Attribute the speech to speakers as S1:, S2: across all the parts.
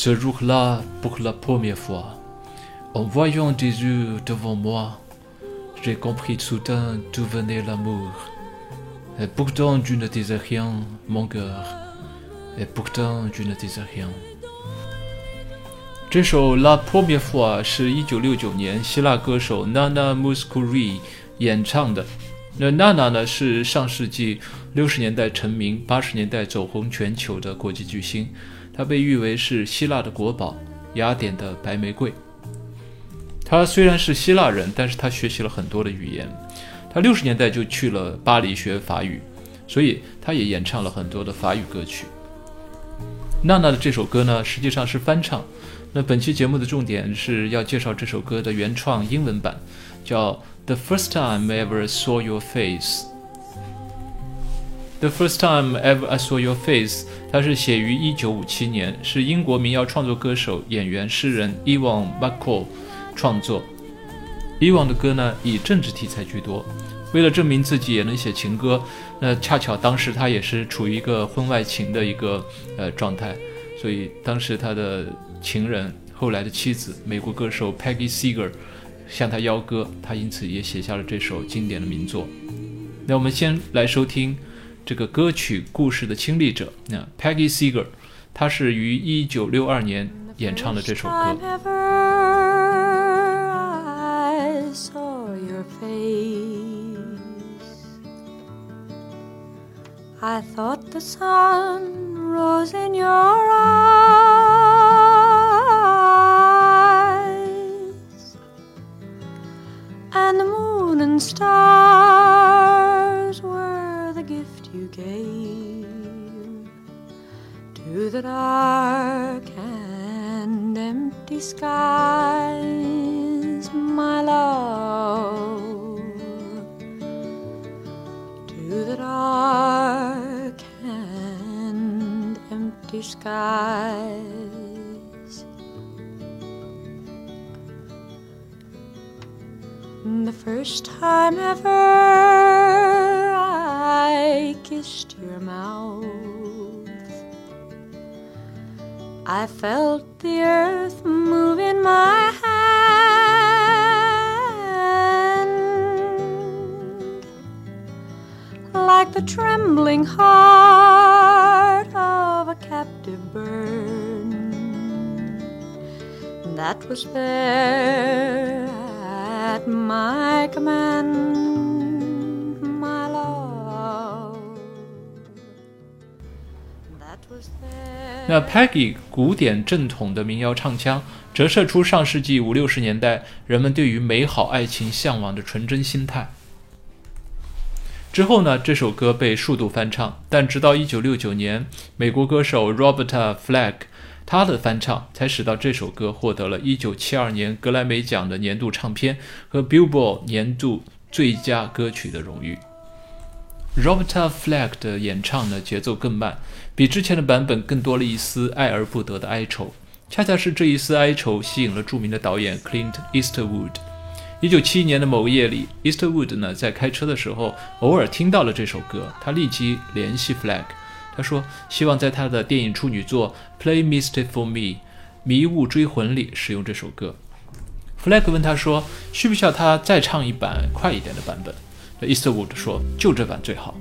S1: Ce jour-là, pour la première fois, en voyant des yeux devant moi, j'ai compris soudain d'où venait l'amour. Et pourtant tu ne disais rien, mon cœur. Et pourtant tu ne disais rien. 这首《La Première fois》是一九六九年希腊歌手 Nana Mouskouri 演唱的。那 Nana 呢是上世纪六十年代成名、八十年代走红全球的国际巨星。 他被誉为是希腊的国宝，雅典的白玫瑰。他虽然是希腊人，但是他学习了很多的语言。他六十年代就去了巴黎学法语，所以他也演唱了很多的法语歌曲。娜娜的这首歌呢，实际上是翻唱。那本期节目的重点是要介绍这首歌的原创英文版，叫《The First Time I Ever Saw Your Face》。The first time ever I saw your face，它是写于一九五七年，是英国民谣创作歌手、演员、诗人 Ewan McCall 创作。Ewan 的歌呢以政治题材居多，为了证明自己也能写情歌，那恰巧当时他也是处于一个婚外情的一个呃状态，所以当时他的情人后来的妻子美国歌手 Peggy Seeger 向他邀歌，他因此也写下了这首经典的名作。那我们先来收听。这个歌曲故事的亲历者，那 Peggy Seeger，她是于一九六二年演唱的这首歌。I thought the sun rose in your eyes, and the moon and stars you gave to the dark and empty skies, my love, to the dark and empty skies. The first time ever kissed your mouth. I felt the earth move in my hand like the trembling heart of a captive bird that was there at my command. 那 Peggy 古典正统的民谣唱腔，折射出上世纪五六十年代人们对于美好爱情向往的纯真心态。之后呢，这首歌被数度翻唱，但直到一九六九年，美国歌手 Roberta Flack 他的翻唱，才使到这首歌获得了一九七二年格莱美奖的年度唱片和 Billboard 年度最佳歌曲的荣誉。Roberta Flack 的演唱呢，节奏更慢，比之前的版本更多了一丝爱而不得的哀愁。恰恰是这一丝哀愁吸引了著名的导演 Clint Eastwood。一九七一年的某个夜里，Eastwood 呢在开车的时候偶尔听到了这首歌，他立即联系 Flack，他说希望在他的电影处女作《Play Misty for Me》迷雾追魂里使用这首歌。Flack 问他说需不需要他再唱一版快一点的版本，Eastwood 说就这版最好。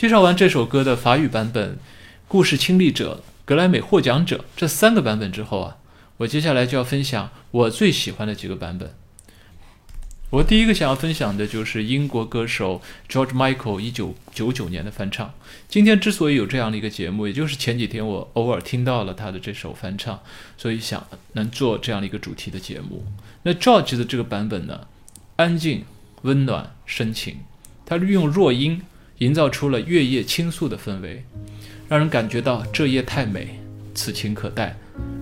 S1: 介绍完这首歌的法语版本、故事亲历者、格莱美获奖者这三个版本之后啊，我接下来就要分享我最喜欢的几个版本。我第一个想要分享的就是英国歌手 George Michael 一九九九年的翻唱。今天之所以有这样的一个节目，也就是前几天我偶尔听到了他的这首翻唱，所以想能做这样的一个主题的节目。那 George 的这个版本呢，安静、温暖、深情，他利用弱音。营造出了月夜倾诉的氛围，让人感觉到这夜太美，此情可待，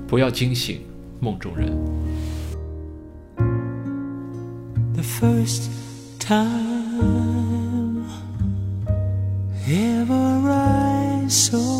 S1: 不要惊醒梦中人。
S2: move in my head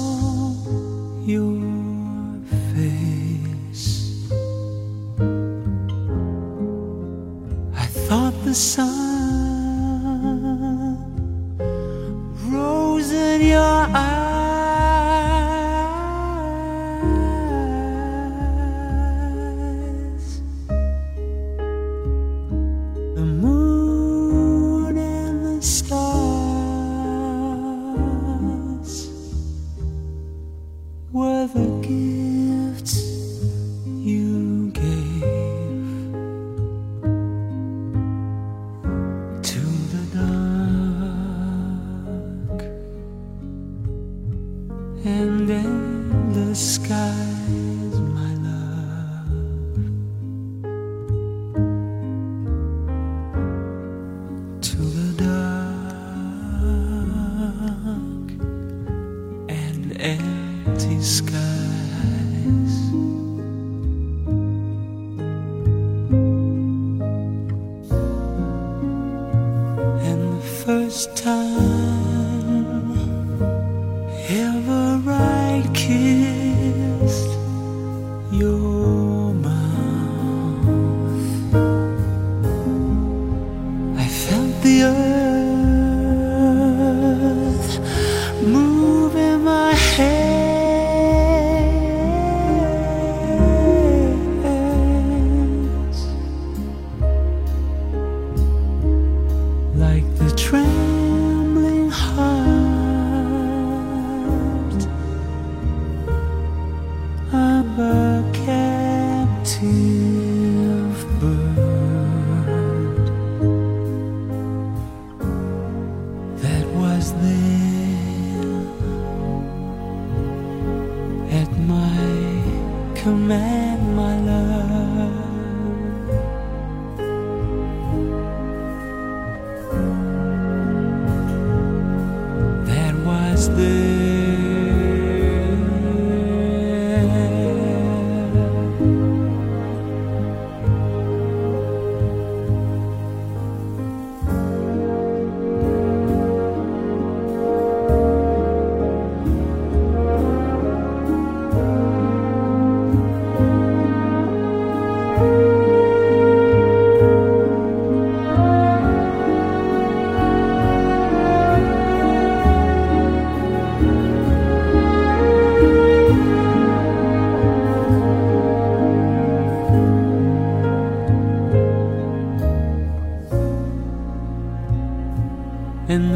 S2: day.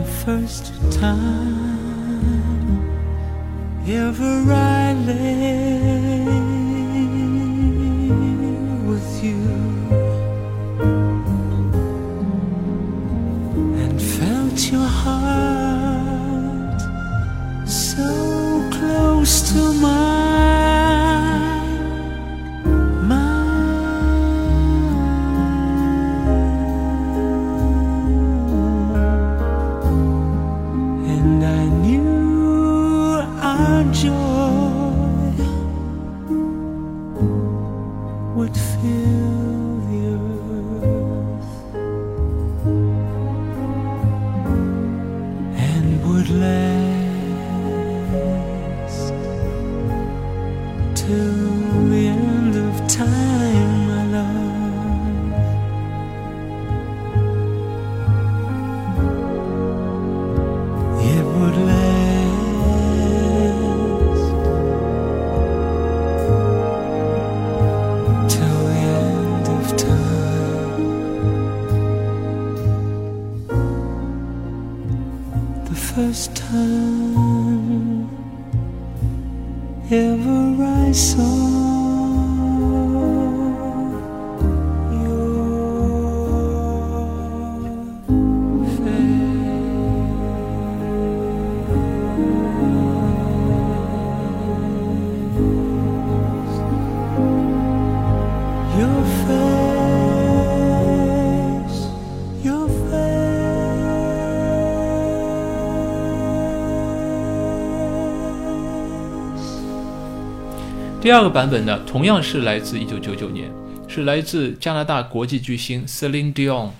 S2: The first time ever I lay with you. And felt your heart so close to mine,
S1: 第二个版本呢，同样是来自1999年，是来自加拿大国际巨星 Celine Dion。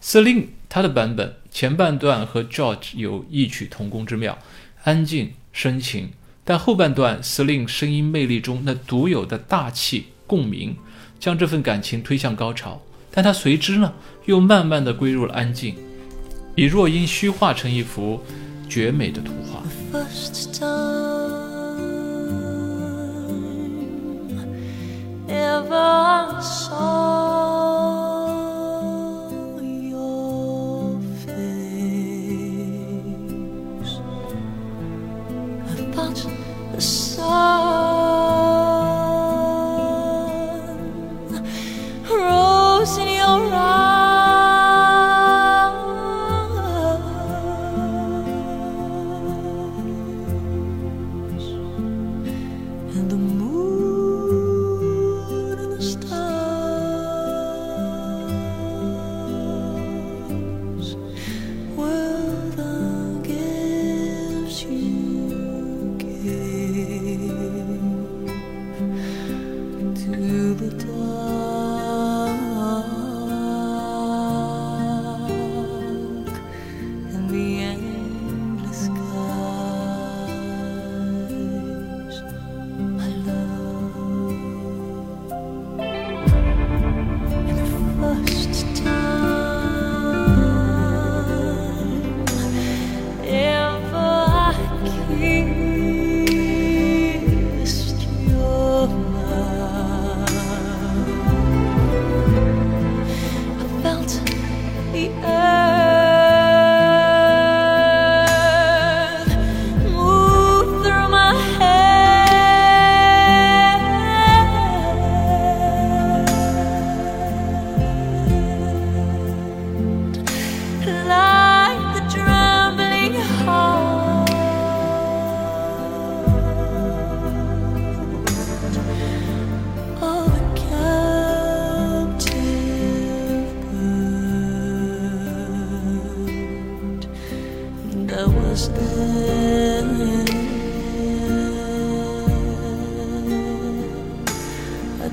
S1: Celine 她的版本前半段和 George 有异曲同工之妙，安静深情，但后半段 Celine 声音魅力中那独有的大气共鸣，将这份感情推向高潮。但她随之呢，又慢慢的归入了安静，以弱音虚化成一幅绝美的图画。
S3: Saw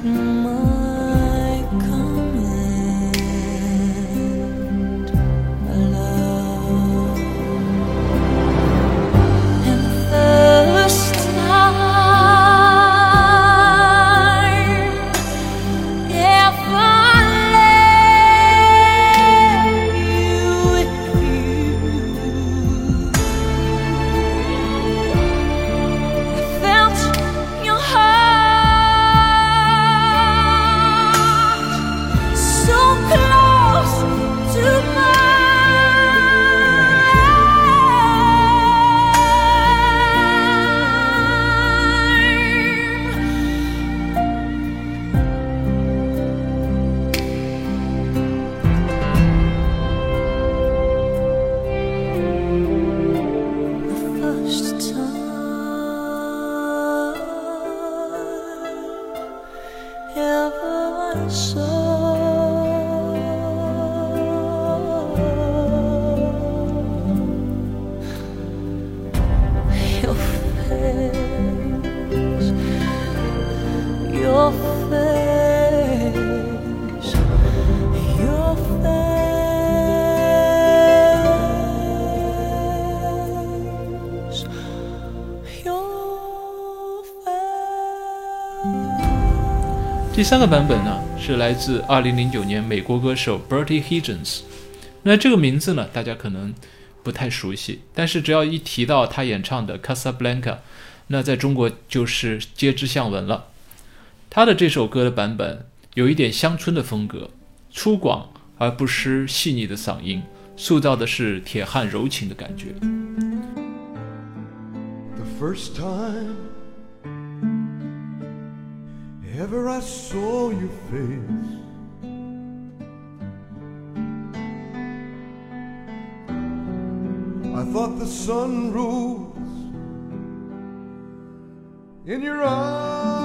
S2: mơ
S1: 第三个版本呢，是来自2009年美国歌手 Bertie Higgins。那这个名字呢，大家可能不太熟悉，但是只要一提到他演唱的《Casablanca》，那在中国就是皆知巷闻了。他的这首歌的版本有一点乡村的风格，粗犷而不失细腻的嗓音，塑造的是铁汉柔情的感觉。
S4: The first time ever I saw your face, I thought the sun rose in your eyes.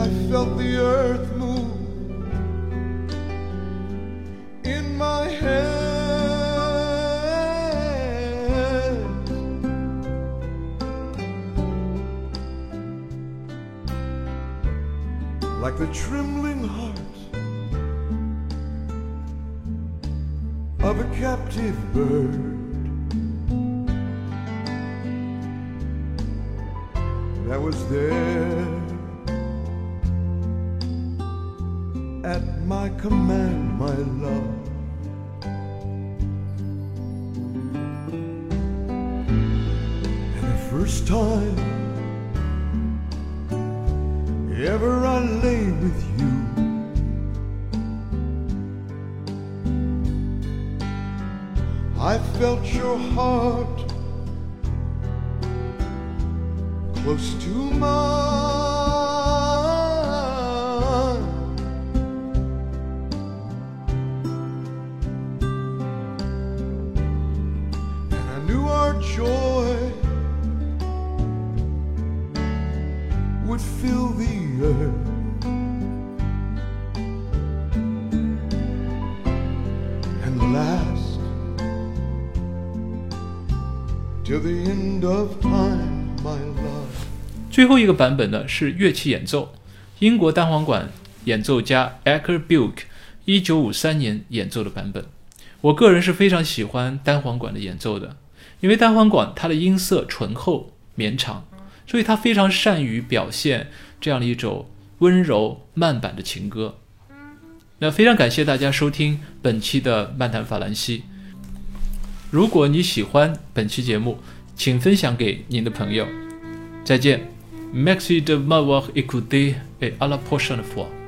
S4: I felt the earth move in my hands. Like the trembling heart of a captive bird. That was there my command, my love. And the first time ever I lay with you. I felt your heart close to mine.
S1: 最后一个版本呢是乐器演奏，英国单簧管演奏家 Acker Bulk 一九五三年演奏的版本。我个人是非常喜欢单簧管的演奏的，因为单簧管它的音色醇厚绵长，所以它非常善于表现这样的一首温柔慢板的情歌。那非常感谢大家收听本期的漫谈法兰西。如果你喜欢本期节目，请分享给您的朋友。再见。m a x i de m'avoir écouté et à la prochaine fois.